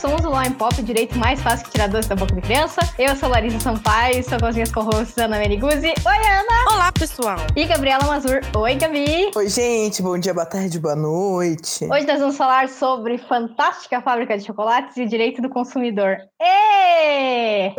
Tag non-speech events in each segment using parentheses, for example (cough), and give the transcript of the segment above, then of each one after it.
somos o Line Pop, direito mais fácil que tirar doce da boca de criança. Eu sou Larissa Sampaio, estou com as minhas co-hosts Ana Meniguzzi. Oi, Ana! Olá, pessoal! E Gabriela Mazur. Oi, Gabi! Oi, gente, bom dia, boa tarde, boa noite. Hoje nós vamos falar sobre Fantástica Fábrica de Chocolates e Direito do Consumidor. Êêêê!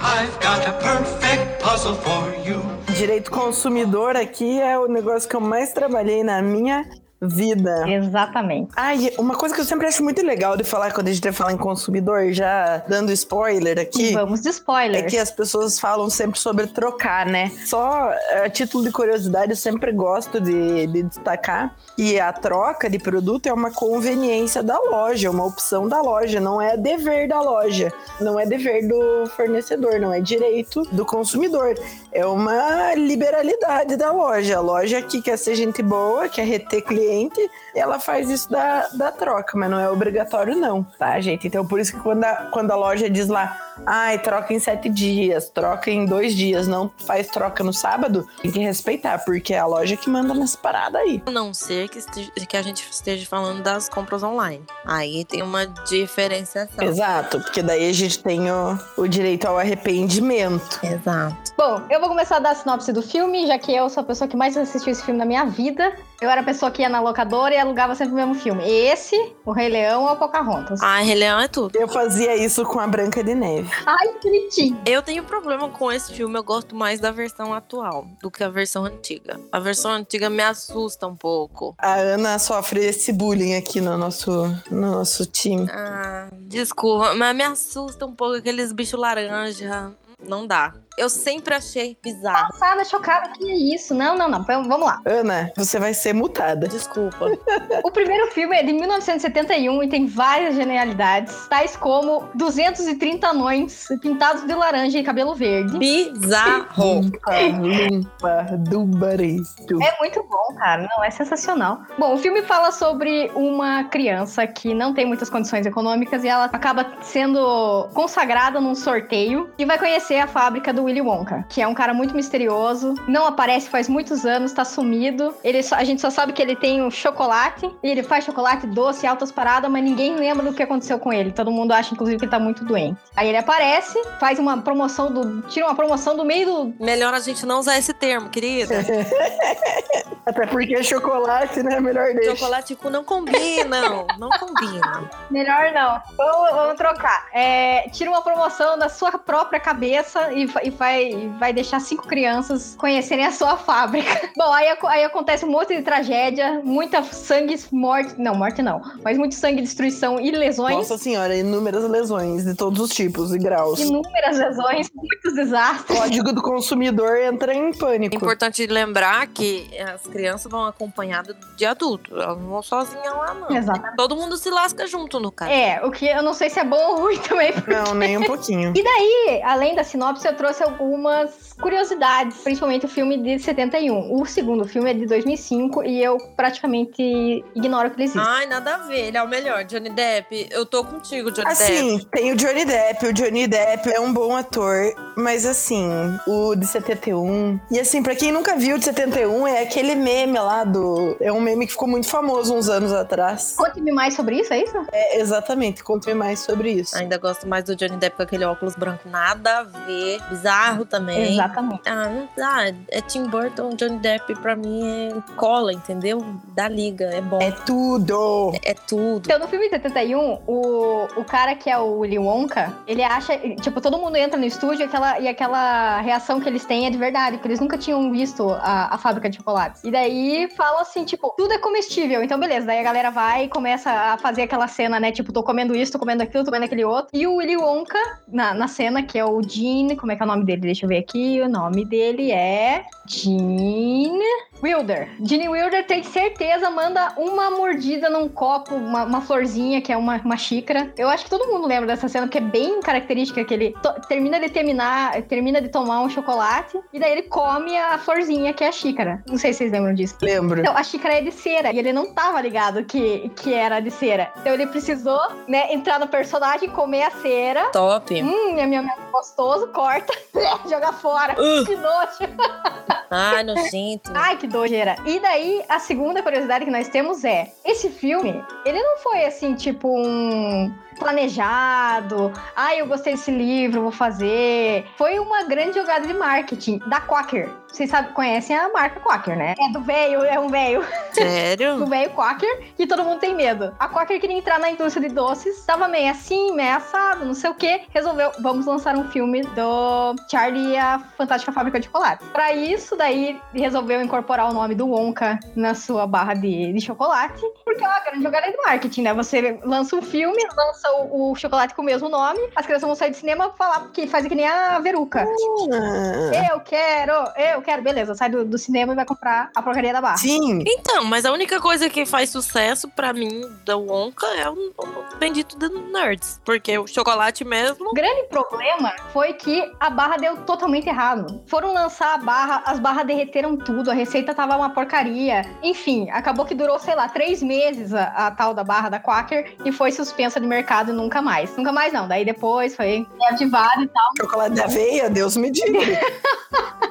I've got a perfect puzzle for you. Direito consumidor aqui é o negócio que eu mais trabalhei na minha vida. Exatamente. Ai, uma coisa que eu sempre acho muito legal de falar quando a gente vai falar em consumidor, já dando spoiler aqui. Vamos de spoiler. É que as pessoas falam sempre sobre trocar, né? Só a título de curiosidade, eu sempre gosto de, de destacar que a troca de produto é uma conveniência da loja, uma opção da loja, não é dever da loja, não é dever do fornecedor, não é direito do consumidor. É uma liberalidade da loja. A loja que quer ser gente boa, quer reter cliente cliente, ela faz isso da, da troca, mas não é obrigatório, não, tá, gente? Então, por isso que quando a, quando a loja diz lá, ai, troca em sete dias, troca em dois dias, não faz troca no sábado, tem que respeitar, porque é a loja que manda nessa parada aí. A não ser que, esteja, que a gente esteja falando das compras online. Aí tem uma diferenciação. Exato, porque daí a gente tem o, o direito ao arrependimento. Exato. Bom, eu vou começar a dar a sinopse do filme, já que eu sou a pessoa que mais assistiu esse filme na minha vida. Eu era a pessoa que ia na locadora e alugava sempre o mesmo filme. Esse, O Rei Leão ou Pocahontas. Ah, Rei Leão é tudo. Eu fazia isso com a Branca de Neve. Ai, que bonitinho. Eu tenho problema com esse filme, eu gosto mais da versão atual do que a versão antiga. A versão antiga me assusta um pouco. A Ana sofre esse bullying aqui no nosso, no nosso time. Ah, desculpa, mas me assusta um pouco aqueles bichos laranja. Não dá. Eu sempre achei bizarro. Passada, chocada, que é isso? Não, não, não. Vamos lá. Ana, você vai ser mutada. Desculpa. (laughs) o primeiro filme é de 1971 e tem várias genialidades, tais como 230 anões pintados de laranja e cabelo verde. Bizarro. Limpa, limpa, do barito. É muito bom, cara. Não, é sensacional. Bom, o filme fala sobre uma criança que não tem muitas condições econômicas e ela acaba sendo consagrada num sorteio e vai conhecer a fábrica do Willy Wonka, que é um cara muito misterioso, não aparece faz muitos anos, tá sumido. Ele só, a gente só sabe que ele tem um chocolate, e ele faz chocolate doce, altas paradas, mas ninguém lembra do que aconteceu com ele. Todo mundo acha, inclusive, que ele tá muito doente. Aí ele aparece, faz uma promoção do. tira uma promoção do meio do. Melhor a gente não usar esse termo, querida. (laughs) Até porque é chocolate, né? Melhor deixa. Chocolate com não combina, não, não combina. Melhor não. Vamos, vamos trocar. É, tira uma promoção da sua própria cabeça e, e vai, vai deixar cinco crianças conhecerem a sua fábrica. (laughs) Bom, aí, aí acontece um monte de tragédia, muita sangue, morte. Não, morte não. Mas muito sangue, destruição e lesões. Nossa senhora, inúmeras lesões de todos os tipos e graus. Inúmeras lesões, muitos desastres. O código do consumidor entra em pânico. Importante lembrar que as crianças vão acompanhadas de adulto. Elas não vão sozinhas lá, não. Exatamente. Todo mundo se lasca junto, no caso. É, o que eu não sei se é bom ou ruim também. Porque... Não, nem um pouquinho. e daí, além da sinopse, eu trouxe algumas curiosidades, principalmente o filme de 71. O segundo filme é de 2005 e eu praticamente ignoro que ele existe. Ai, nada a ver. Ele é o melhor. Johnny Depp, eu tô contigo, Johnny assim, Depp. tem o Johnny Depp. O Johnny Depp é um bom ator, mas assim, o de 71. E assim, pra quem nunca viu o de 71, é aquele meme lá do. É um meme que ficou muito famoso uns anos atrás. Conte-me mais sobre isso, é isso? É, exatamente, conte-me mais sobre isso. Ainda gosto mais do Johnny Depp com aquele óculos branco. Nada a ver. Bizarro também. Exatamente. Ah, não dá. É Tim Burton, Johnny Depp, pra mim é cola, entendeu? Da liga, é bom. É tudo! É tudo. Então, no filme de 71, o, o cara que é o Willy Wonka, ele acha. Tipo, todo mundo entra no estúdio e aquela, e aquela reação que eles têm é de verdade, porque eles nunca tinham visto a, a fábrica de chocolates. E daí falam assim, tipo, tudo é comestível. Então, beleza. Daí a galera vai e começa a fazer aquela cena, né? Tipo, tô comendo isso, tô comendo aquilo, tô comendo aquele outro. E o Willy Wonka, na, na cena, que é o Gene, como é que é o nome dele? Deixa eu ver aqui. O nome dele é. Gene Wilder. Gene Wilder tem certeza, manda uma mordida num copo, uma, uma florzinha, que é uma, uma xícara. Eu acho que todo mundo lembra dessa cena, porque é bem característica que ele termina de terminar, termina de tomar um chocolate, e daí ele come a florzinha, que é a xícara. Não sei se vocês lembram disso. Lembro. Então, a xícara é de cera, e ele não tava ligado que, que era de cera. Então ele precisou, né, entrar no personagem, comer a cera. Top. Hum, é meu gostoso, corta, (laughs) joga fora. Uh. Que nojo. Ai, nojento. Ai, que dojeira. E daí, a segunda curiosidade que nós temos é: esse filme, ele não foi assim, tipo, um planejado. Ai, eu gostei desse livro, vou fazer. Foi uma grande jogada de marketing da Quaker. Vocês sabem, conhecem a marca Quaker, né? É do velho, é um velho. (laughs) Do Sério? velho Quaker, que todo mundo tem medo. A Quaker queria entrar na indústria de doces, tava meio assim, meio assado, não sei o que. Resolveu, vamos lançar um filme do Charlie e a Fantástica Fábrica de Chocolate. Pra isso, daí, resolveu incorporar o nome do Wonka na sua barra de, de chocolate, porque é uma grande jogada de marketing, né? Você lança um filme, lança o, o chocolate com o mesmo nome, as crianças vão sair do cinema e falar que faz que nem a Veruca. Ah, Eu quero, eu quero, beleza, sai do, do cinema e vai comprar a porcaria da barra. sim, Então, mas a única coisa que faz sucesso pra mim da Wonka é o, o bendito do Nerds. Porque o chocolate mesmo. O grande problema foi que a barra deu totalmente errado. Foram lançar a barra, as barras derreteram tudo, a receita tava uma porcaria. Enfim, acabou que durou, sei lá, três meses a, a tal da barra da Quaker e foi suspensa de mercado nunca mais. Nunca mais não. Daí depois foi reativado e tal. chocolate de aveia, Deus me diga. (laughs)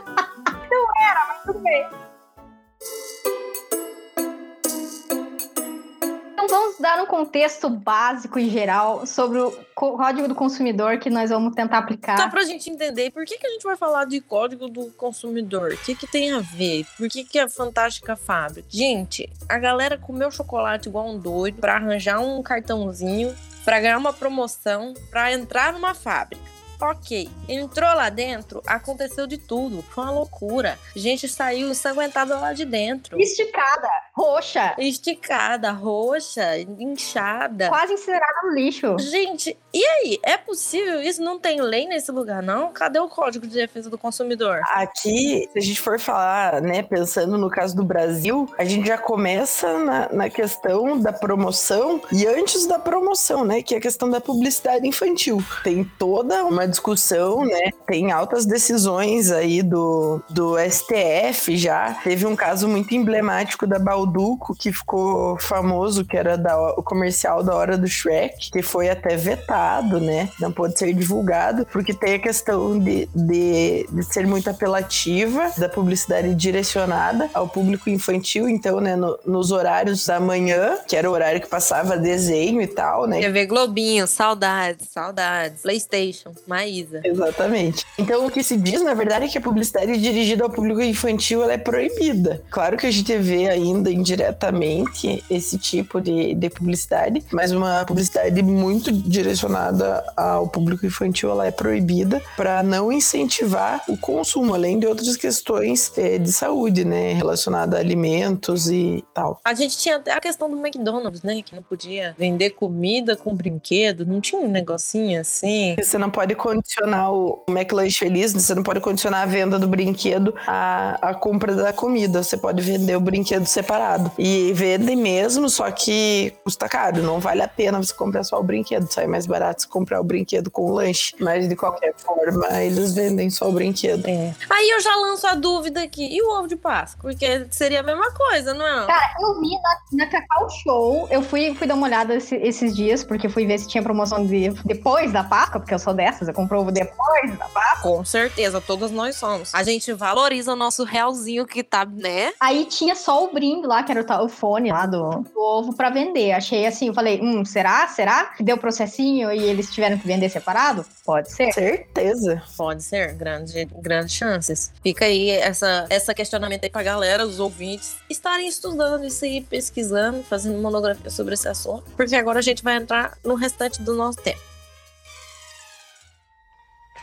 contexto básico e geral sobre o código do consumidor que nós vamos tentar aplicar. Só pra gente entender, por que, que a gente vai falar de código do consumidor? O que, que tem a ver? Por que, que é fantástica fábrica? Gente, a galera comeu chocolate igual um doido pra arranjar um cartãozinho, pra ganhar uma promoção, pra entrar numa fábrica. Ok, entrou lá dentro, aconteceu de tudo. Foi uma loucura. Gente saiu ensanguentada lá de dentro. Esticada, roxa, Esticada, roxa, inchada. quase incinerada no lixo. Gente, e aí? É possível isso? Não tem lei nesse lugar, não? Cadê o Código de Defesa do Consumidor? Aqui, se a gente for falar, né, pensando no caso do Brasil, a gente já começa na, na questão da promoção e antes da promoção, né, que é a questão da publicidade infantil. Tem toda uma discussão, né, tem altas decisões aí do, do STF já. Teve um caso muito emblemático da Balduco que ficou famoso, que era da, o comercial da Hora do Shrek, que foi até vetado, né, não pôde ser divulgado, porque tem a questão de, de, de ser muito apelativa, da publicidade direcionada ao público infantil, então, né, no- nos horários da manhã, que era o horário que passava desenho e tal, né, TV Globinho, saudades, saudades. PlayStation, Maísa. Exatamente. Então, o que se diz, na verdade, é que a publicidade dirigida ao público infantil ela é proibida. Claro que a gente vê ainda indiretamente esse tipo de, de publicidade, mas uma publicidade muito direcionada ao público infantil ela é proibida para não incentivar o consumo, além de outras questões eh, de saúde, né, relacionada a alimentos e tal. A gente tinha até a questão do McDonald's, né? Que não podia vender comida com brinquedo. Não tinha um negocinho assim. Você não pode condicionar o McLanche Feliz, você não pode condicionar a venda do brinquedo à, à compra da comida. Você pode vender o brinquedo separado. E vende mesmo, só que custa caro. Não vale a pena você comprar só o brinquedo. Sai mais barato você comprar o brinquedo com o lanche. Mas de qualquer forma, eles vendem só o brinquedo. É. Aí eu já lanço a dúvida aqui. E o ovo de Páscoa? Porque seria a mesma coisa, não é? Cara, eu vi na, na Cacau Show, eu fui, fui dar uma olhada esse- esses dias, porque fui ver se tinha promoção de, depois da Páscoa, porque eu sou dessas, eu compro ovo depois da Páscoa. Com certeza, todas nós somos. A gente valoriza o nosso realzinho que tá, né? Aí tinha só o brinde lá, que era o, tal- o fone lá do, do ovo pra vender. Achei assim, eu falei, hum, será? Será? Que deu processinho e eles tiveram que vender separado? Pode ser. Certeza. Pode ser, grande, grandes chances. Fica aí essa, essa questionamento aí pra galera, os ouvintes, estarem estudando isso aí, pesquisando, fazendo monografia sobre esse assunto. Porque agora a gente vai entrar no restante do nosso tempo.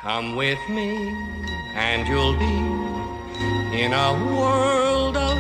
Come with me, and you'll be in a world of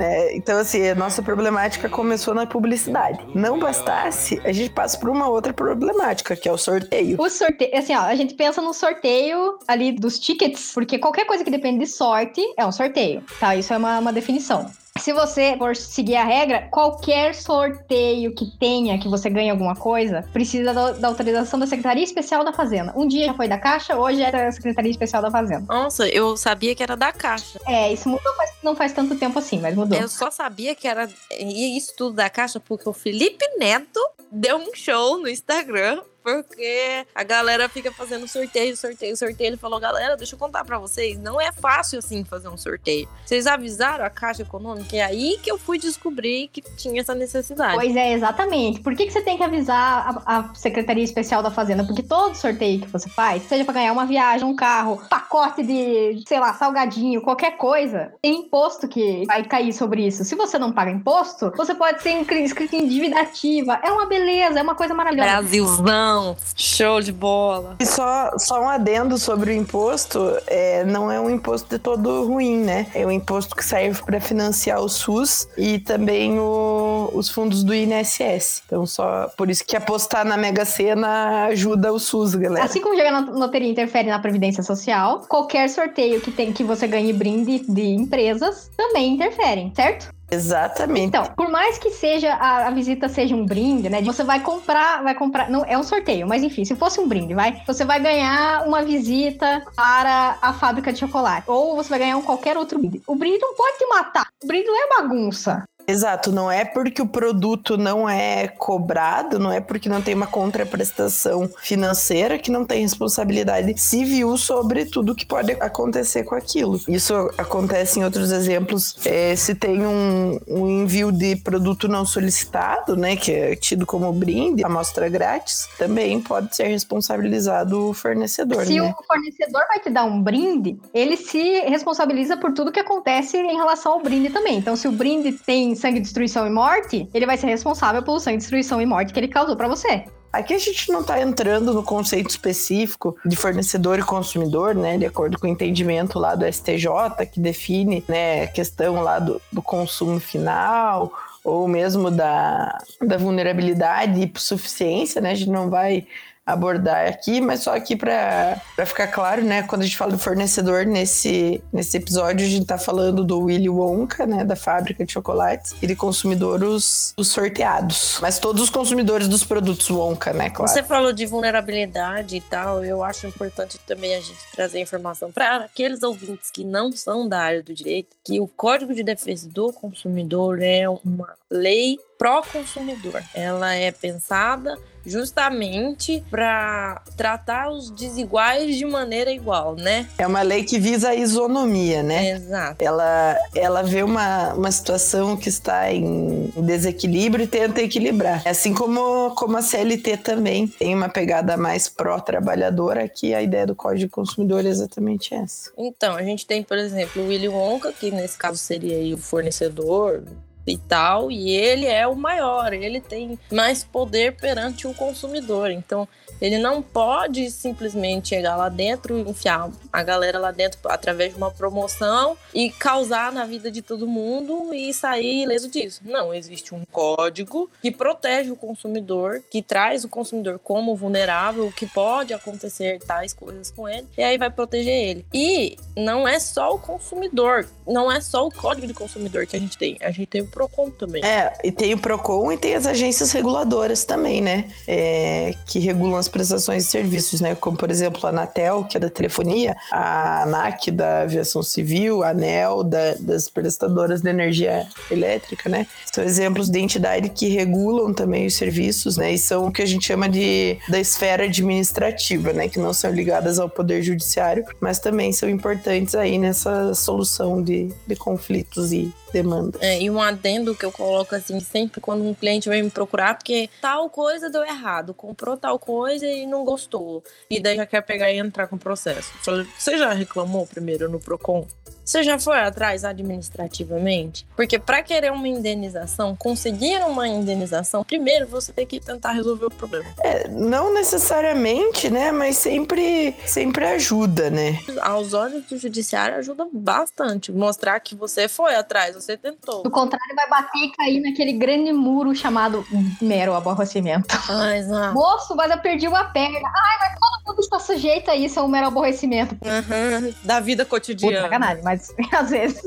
É, então, assim, a nossa problemática começou na publicidade. Não bastasse, a gente passa por uma outra problemática, que é o sorteio. O sorteio, assim, ó, a gente pensa no sorteio ali dos tickets, porque qualquer coisa que depende de sorte é um sorteio, tá? Isso é uma, uma definição. Se você for seguir a regra, qualquer sorteio que tenha, que você ganhe alguma coisa, precisa da, da autorização da Secretaria Especial da Fazenda. Um dia já foi da Caixa, hoje é da Secretaria Especial da Fazenda. Nossa, eu sabia que era da Caixa. É, isso mudou faz- não faz tanto tempo assim, mas mudou. Eu só sabia que era isso tudo da Caixa porque o Felipe Neto deu um show no Instagram Porque a galera fica fazendo sorteio, sorteio, sorteio. Ele falou, galera, deixa eu contar pra vocês, não é fácil assim fazer um sorteio. Vocês avisaram a Caixa Econômica? É aí que eu fui descobrir que tinha essa necessidade. Pois é, exatamente. Por que, que você tem que avisar a, a Secretaria Especial da Fazenda? Porque todo sorteio que você faz, seja pra ganhar uma viagem, um carro, pacote de, sei lá, salgadinho, qualquer coisa, tem imposto que vai cair sobre isso. Se você não paga imposto, você pode ser inscrito em dívida ativa. É uma beleza, é uma coisa maravilhosa. Brasilzão, show de bola. E só, só um adendo sobre o imposto, é, não é um imposto de todo ruim, né? É um imposto que serve para financiar o SUS e também o, os fundos do INSS. Então, só por isso que apostar na Mega Sena ajuda o SUS, galera. Assim como jogar na loteria interfere na Previdência Social, qualquer sorteio que tem que você ganhe brinde de empresas também interferem, certo? Exatamente. Então, por mais que seja a, a, visita seja um brinde, né? Você vai comprar, vai comprar, não é um sorteio, mas enfim, se fosse um brinde, vai, você vai ganhar uma visita para a fábrica de chocolate ou você vai ganhar um qualquer outro brinde. O brinde não pode te matar. O brinde não é bagunça. Exato, não é porque o produto não é cobrado, não é porque não tem uma contraprestação financeira que não tem responsabilidade civil sobre tudo que pode acontecer com aquilo. Isso acontece em outros exemplos. É, se tem um, um, envio de produto não solicitado, né, que é tido como brinde, amostra grátis, também pode ser responsabilizado o fornecedor. Se né? o fornecedor vai te dar um brinde, ele se responsabiliza por tudo que acontece em relação ao brinde também. Então, se o brinde tem sangue, destruição e morte, ele vai ser responsável pelo sangue, destruição e morte que ele causou para você. Aqui a gente não está entrando no conceito específico de fornecedor e consumidor, né? De acordo com o entendimento lá do STJ, que define né, a questão lá do, do consumo final, ou mesmo da, da vulnerabilidade e suficiência, né? A gente não vai abordar aqui, mas só aqui para ficar claro, né? Quando a gente fala do fornecedor nesse, nesse episódio, a gente tá falando do Willy Wonka, né? Da fábrica de chocolates e de consumidor os, os sorteados. Mas todos os consumidores dos produtos Wonka, né? Claro. Você falou de vulnerabilidade e tal, eu acho importante também a gente trazer informação para aqueles ouvintes que não são da área do direito, que o Código de Defesa do Consumidor é uma lei pró-consumidor. Ela é pensada justamente para tratar os desiguais de maneira igual, né? É uma lei que visa a isonomia, né? Exato. Ela, ela vê uma, uma situação que está em desequilíbrio e tenta equilibrar. Assim como, como a CLT também tem uma pegada mais pró-trabalhadora, que a ideia do Código de Consumidor é exatamente essa. Então, a gente tem, por exemplo, o Willy Wonka, que nesse caso seria o fornecedor e tal, e ele é o maior, ele tem mais poder perante o consumidor. Então, ele não pode simplesmente chegar lá dentro, enfiar a galera lá dentro através de uma promoção e causar na vida de todo mundo e sair ileso disso. Não, existe um código que protege o consumidor, que traz o consumidor como vulnerável, que pode acontecer tais coisas com ele, e aí vai proteger ele. E não é só o consumidor, não é só o código de consumidor que a gente tem, a gente tem o PROCON também. É, e tem o PROCON e tem as agências reguladoras também, né? É, que regulam as prestações de serviços, né? Como, por exemplo, a Anatel, que é da telefonia, a ANAC da aviação civil, a ANEL da, das prestadoras de energia elétrica, né? São exemplos de entidade que regulam também os serviços, né? E são o que a gente chama de da esfera administrativa, né? Que não são ligadas ao poder judiciário, mas também são importantes aí nessa solução de, de conflitos e demandas. É, e um adendo que eu coloco assim, sempre quando um cliente vem me procurar, porque tal coisa deu errado, comprou tal coisa e não gostou. E daí já quer pegar e entrar com o processo. Você já reclamou primeiro no PROCON? Você já foi atrás administrativamente? Porque para querer uma indenização, conseguir uma indenização, primeiro você tem que tentar resolver o problema. É, não necessariamente, né? Mas sempre, sempre ajuda, né? Aos olhos do judiciário ajuda bastante. Mostrar que você foi atrás, você tentou. Do contrário, vai bater e cair naquele grande muro chamado mero aborrecimento. Ah, exato. Moço, mas eu perdi uma perna. Ai, mas todo mundo está sujeito a isso, é um mero aborrecimento. Uhum, da vida cotidiana. Puta, sacanagem, mas (laughs) às vezes.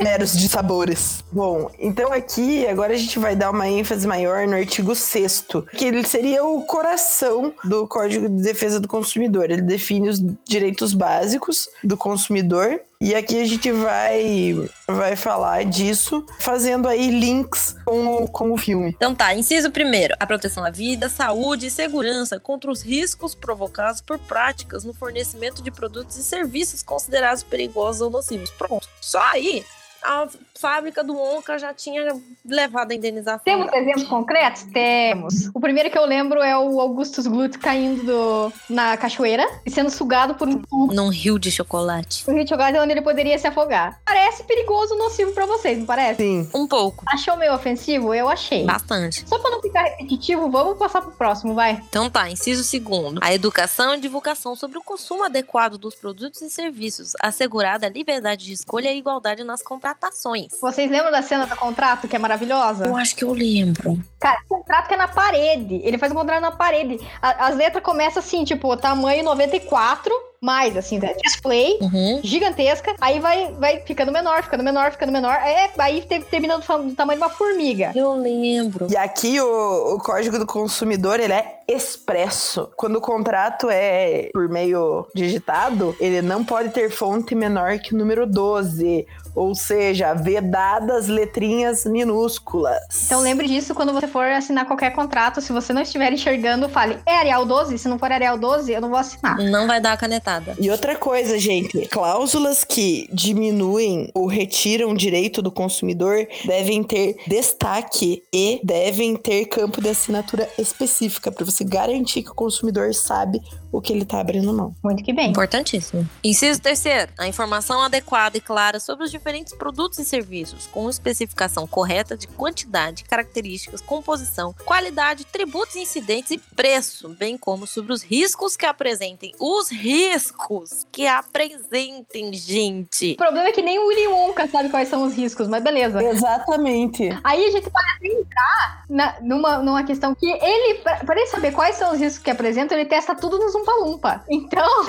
meros de sabores. Bom, então aqui agora a gente vai dar uma ênfase maior no artigo 6 que ele seria o coração do Código de Defesa do Consumidor. Ele define os direitos básicos do consumidor e aqui a gente vai, vai falar disso, fazendo aí links com, com o filme. Então tá, inciso primeiro, a proteção à vida, saúde e segurança contra os riscos provocados por práticas no fornecimento de produtos e serviços considerados perigosos ou nocivos. Pronto. Só aí a fábrica do Onca já tinha levado a indenização. Temos exemplos concretos? Temos. O primeiro que eu lembro é o Augustus Glut caindo do, na cachoeira e sendo sugado por um tubo. Num rio de chocolate. O rio de chocolate é onde ele poderia se afogar. Parece perigoso, nocivo pra vocês, não parece? Sim. Um pouco. Achou meio ofensivo? Eu achei. Bastante. Só pra não ficar repetitivo, vamos passar pro próximo, vai. Então tá, inciso segundo. A educação e divulgação sobre o consumo adequado dos produtos e serviços, assegurada a liberdade de escolha e igualdade nas contratações. Vocês lembram da cena do contrato, que é maravilhosa? Eu acho que eu lembro. Cara, o contrato que é na parede. Ele faz um contrato na parede. A- as letras começam assim, tipo, tamanho 94, mais, assim, né? display, Uhum. gigantesca. Aí vai, vai ficando menor, ficando menor, ficando menor. É, aí te- termina do, do tamanho de uma formiga. Eu lembro. E aqui o, o Código do Consumidor, ele é expresso. Quando o contrato é por meio digitado, ele não pode ter fonte menor que o número 12. Ou seja, vedadas letrinhas minúsculas. Então lembre disso quando você for assinar qualquer contrato. Se você não estiver enxergando, fale, é Arial 12? Se não for Arial 12, eu não vou assinar. Não vai dar a canetada. E outra coisa, gente, cláusulas que diminuem ou retiram o direito do consumidor devem ter destaque e devem ter campo de assinatura específica para você garantir que o consumidor sabe o que ele tá abrindo mão. Muito que bem. Importantíssimo. Inciso terceiro, a informação adequada e clara sobre os diferentes produtos e serviços, com especificação correta de quantidade, características, composição, qualidade, tributos incidentes e preço, bem como sobre os riscos que apresentem. Os riscos que apresentem, gente. O problema é que nem o Willy Wonka sabe quais são os riscos, mas beleza. Exatamente. Aí a gente pode até entrar na- numa, numa questão que ele, pra ele saber quais são os riscos que apresentam, ele testa tudo no Zumpa Lumpa. Então,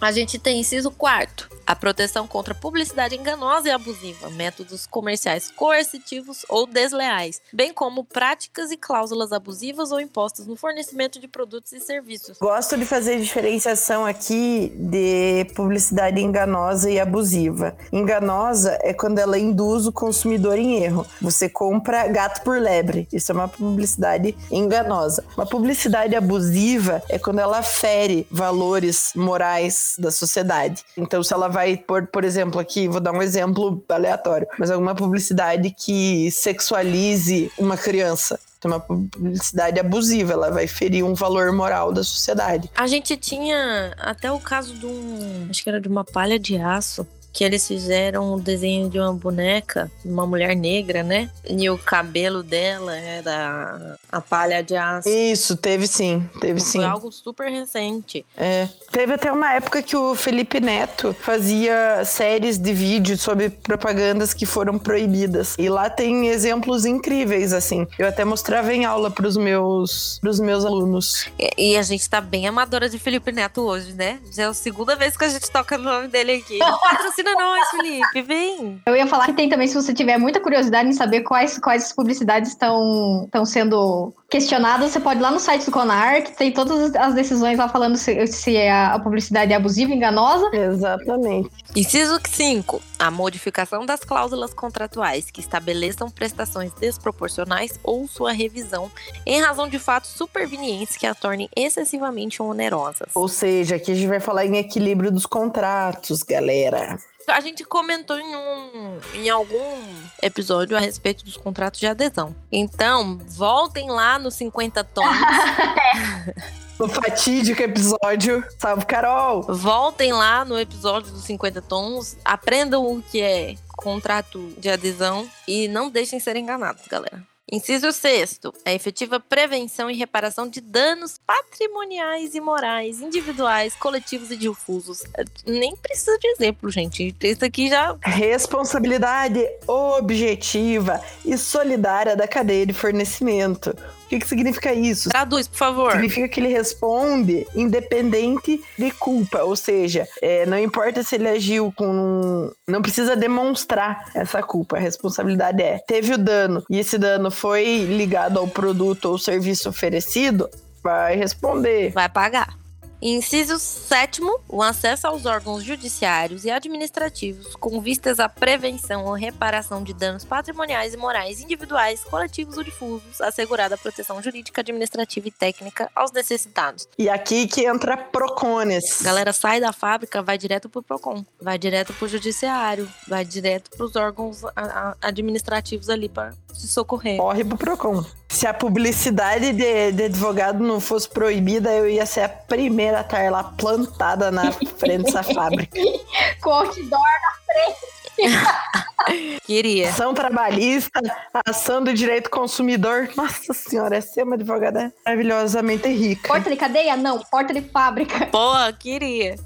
A gente tem inciso quarto. A proteção contra publicidade enganosa e abusiva, métodos comerciais coercitivos ou desleais, bem como práticas e cláusulas abusivas ou impostas no fornecimento de produtos e serviços. Gosto de fazer diferenciação aqui de publicidade enganosa e abusiva. Enganosa é quando ela induz o consumidor em erro. Você compra gato por lebre. Isso é uma publicidade enganosa. Uma publicidade abusiva é quando ela fere valores morais da sociedade. Então, se ela vai pôr, por exemplo, aqui, vou dar um exemplo aleatório, mas alguma publicidade que sexualize uma criança. Então, uma publicidade abusiva, ela vai ferir um valor moral da sociedade. A gente tinha até o caso de um. Acho que era de uma palha de aço. Que eles fizeram o desenho de uma boneca, uma mulher negra, né? E o cabelo dela era a palha de aço. Isso, teve sim, teve sim. Foi algo super recente. É. Teve até uma época que o Felipe Neto fazia séries de vídeos sobre propagandas que foram proibidas. E lá tem exemplos incríveis, assim. Eu até mostrava em aula pros meus, pros meus alunos. E, e a gente tá bem amadora de Felipe Neto hoje, né? Já é a segunda vez que a gente toca no nome dele aqui. (laughs) Patrocina nós, Felipe, vem. eu ia falar que tem também, se você tiver muita curiosidade em saber quais, quais publicidades estão estão sendo questionadas, você pode ir lá no site do Conar, que tem todas as decisões lá falando se, se a, a publicidade abusiva, enganosa. Exatamente. Inciso 5. A modificação das cláusulas contratuais que estabeleçam prestações desproporcionais ou sua revisão em razão de fatos supervenientes que a tornem excessivamente onerosas. Ou seja, aqui a gente vai falar em equilíbrio dos contratos, galera. A gente comentou em, um, em algum episódio a respeito dos contratos de adesão. Então, voltem lá nos 50 tons. (laughs) No fatídico episódio, salve Carol! voltem lá no episódio dos 50 tons. Aprendam o que é contrato de adesão e não deixem ser enganados, galera. Inciso sexto, a efetiva prevenção e reparação de danos patrimoniais e morais, individuais, coletivos e difusos. Nem precisa de exemplo, gente. Isso aqui já Responsabilidade objetiva e solidária da cadeia de fornecimento. Que, que significa isso? Traduz, por favor. Significa que ele responde independente de culpa, ou seja, é, não importa se ele agiu com. Não precisa demonstrar essa culpa, a responsabilidade é: teve o dano e esse dano foi ligado ao produto ou serviço oferecido, vai responder. Vai pagar. Inciso 7. O acesso aos órgãos judiciários e administrativos com vistas à prevenção ou reparação de danos patrimoniais e morais individuais, coletivos ou difusos, assegurada a proteção jurídica, administrativa e técnica aos necessitados. E aqui que entra Procones. Galera sai da fábrica, vai direto pro Procon, vai direto pro judiciário, vai direto pros órgãos administrativos ali para se socorrer. Corre pro Procon. Se a publicidade de, de advogado não fosse proibida, eu ia ser a primeira a estar lá plantada na frente dessa (laughs) fábrica. Com outdoor (laughs) (laughs) Queria. Ação trabalhista, ação do direito consumidor. Nossa senhora, essa é uma advogada maravilhosamente rica. Porta de cadeia? Não. Porta de fábrica. Boa, queria.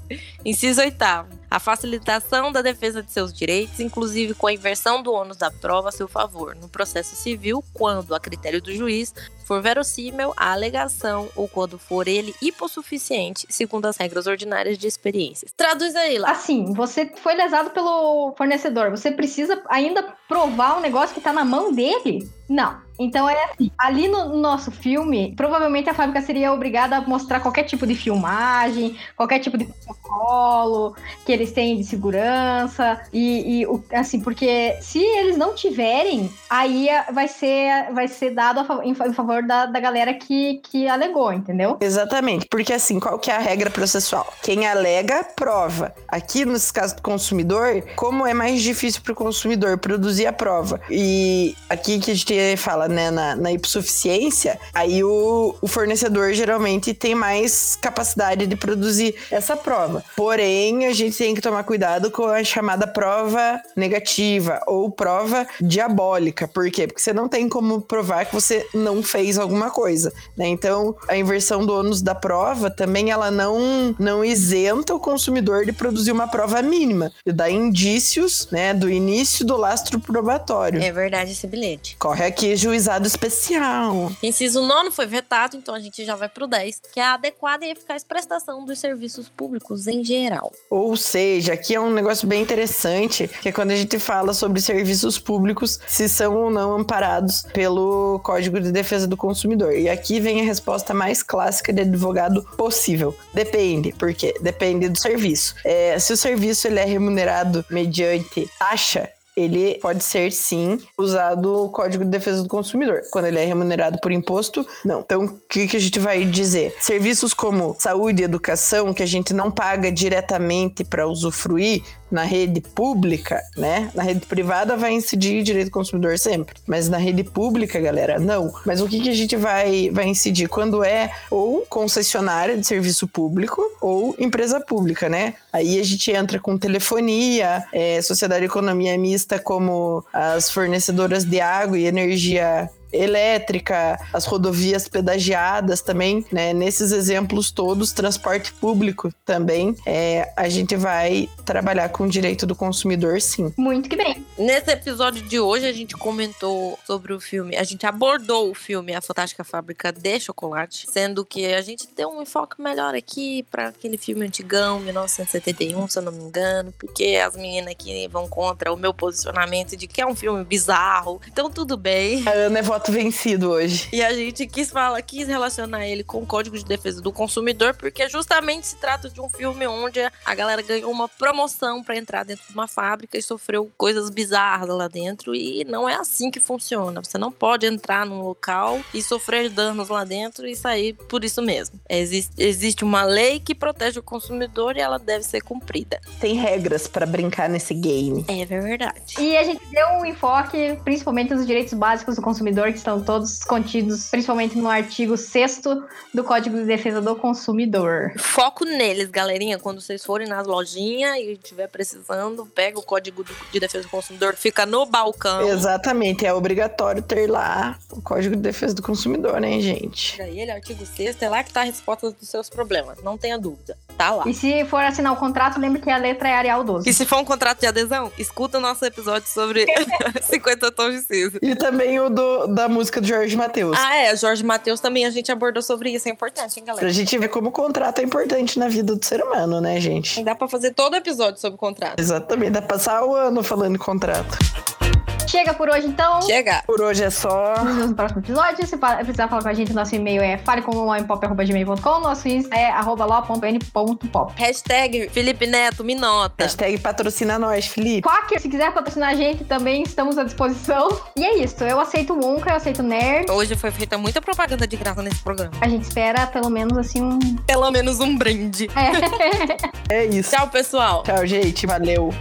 Inciso oitavo. A facilitação da defesa de seus direitos, inclusive com a inversão do ônus da prova a seu favor, no processo civil, quando, a critério do juiz, for verossímil a alegação ou quando for ele hipossuficiente, segundo as regras ordinárias de experiências. Traduz aí lá. Assim, você foi lesado pelo fornecedor. Você precisa ainda provar um negócio que tá na mão dele? Não. Então é assim. Ali no nosso filme, provavelmente a fábrica seria obrigada a mostrar qualquer tipo de filmagem, qualquer tipo de protocolo que eles têm de segurança. E, e, o- assim, porque se eles não tiverem, aí é- vai ser, vai ser dado a em fa- em favor da, da galera que, que alegou, entendeu? Exatamente, porque assim, qual que é a regra processual? Quem alega, prova. Aqui, nesse caso do consumidor, como é mais difícil para o consumidor produzir a prova, e aqui que a gente fala, né, na, na hipossuficiência, aí o, o fornecedor geralmente tem mais capacidade de produzir essa prova. Porém, a gente tem que tomar cuidado com a chamada prova negativa ou prova diabólica. Por quê? Porque você não tem como provar que você não fez alguma coisa, né? Então, a inversão do ônus da prova também ela não não isenta o consumidor de produzir uma prova mínima, de dar indícios, né, do início do lastro probatório. É verdade esse bilhete. Corre aqui juizado especial. Inciso 9 foi vetado, então a gente já vai pro 10, que é a adequada e eficaz prestação dos serviços públicos em geral. Ou seja, aqui é um negócio bem interessante, que é quando a gente fala sobre serviços públicos, se são ou não amparados pelo Código de Defesa do Consumidor. E aqui vem a resposta mais clássica de advogado possível. Depende, porque depende do serviço. É, se o serviço ele é remunerado mediante taxa, ele pode ser sim usado o Código de Defesa do Consumidor. Quando ele é remunerado por imposto, não. Então, o que, que a gente vai dizer? Serviços como saúde e educação, que a gente não paga diretamente para usufruir na rede pública, né? Na rede privada vai incidir direito do consumidor sempre, mas na rede pública, galera, não. Mas o que, que a gente vai, vai incidir? Quando é ou concessionária de serviço público ou empresa pública, né? Aí a gente entra com telefonia, é, sociedade de economia mista, como as fornecedoras de água e energia elétrica, as rodovias pedagiadas também, né? Nesses exemplos todos, transporte público também, é, a gente vai trabalhar com o direito do consumidor, sim. Muito que bem. Nesse episódio de hoje, a gente comentou sobre o filme, a gente abordou o filme A Fantástica Fábrica de Chocolate, sendo que a gente deu um enfoque melhor aqui para aquele filme antigão, 1971, se eu não me engano, porque as meninas aqui vão contra o meu posicionamento de que é um filme bizarro, então tudo bem. A Ana é voto vencido hoje. E a gente quis falar, quis relacionar ele com o Código de Defesa do Consumidor, porque justamente se trata de um filme onde a galera ganhou uma promoção para entrar dentro de uma fábrica e sofreu coisas bizarras lá dentro. E não é assim que funciona. Você não pode entrar num local e sofrer danos lá dentro e sair por isso mesmo. Existe, existe uma lei que protege o consumidor e ela deve ser cumprida. Tem regras para brincar nesse game. É verdade. E a gente deu um enfoque, principalmente nos direitos básicos do consumidor, que estão todos contidos, principalmente no artigo 6 do Código de Defesa do Consumidor. Foco neles, galerinha. Quando vocês forem nas lojinhas e estiver precisando, pega o código de defesa do consumidor consumidor fica no balcão. Exatamente, é obrigatório ter lá o Código de Defesa do Consumidor, né, gente? Pra ele, artigo 6 é lá que tá a resposta dos seus problemas. Não tenha dúvida. Tá lá. E se for assinar o contrato, lembre que a letra é Arial 12. E se for um contrato de adesão, escuta o nosso episódio sobre (laughs) 50 tons de cinza. E também o do, da música do Jorge Matheus. Ah, é. Jorge Matheus também a gente abordou sobre isso. É importante, hein, Pra galera? gente ver como o contrato é importante na vida do ser humano, né, gente? Dá pra fazer todo episódio sobre contrato. Exatamente, dá pra passar o ano falando de contrato. Chega por hoje, então. Chega. Por hoje é só. Nos vemos no próximo episódio. Se precisar falar com a gente, nosso e-mail é falecommopop.gmail.com, nosso Insta é arroba lo.n.pop. Hashtag Felipe Neto, me nota. Hashtag patrocina nós, Felipe. Quacker, se quiser patrocinar a gente, também estamos à disposição. E é isso. Eu aceito o Wonka, eu aceito o Nerd. Hoje foi feita muita propaganda de graça nesse programa. A gente espera pelo menos assim um. Pelo menos um brinde. É. É isso. Tchau, pessoal. Tchau, gente. Valeu.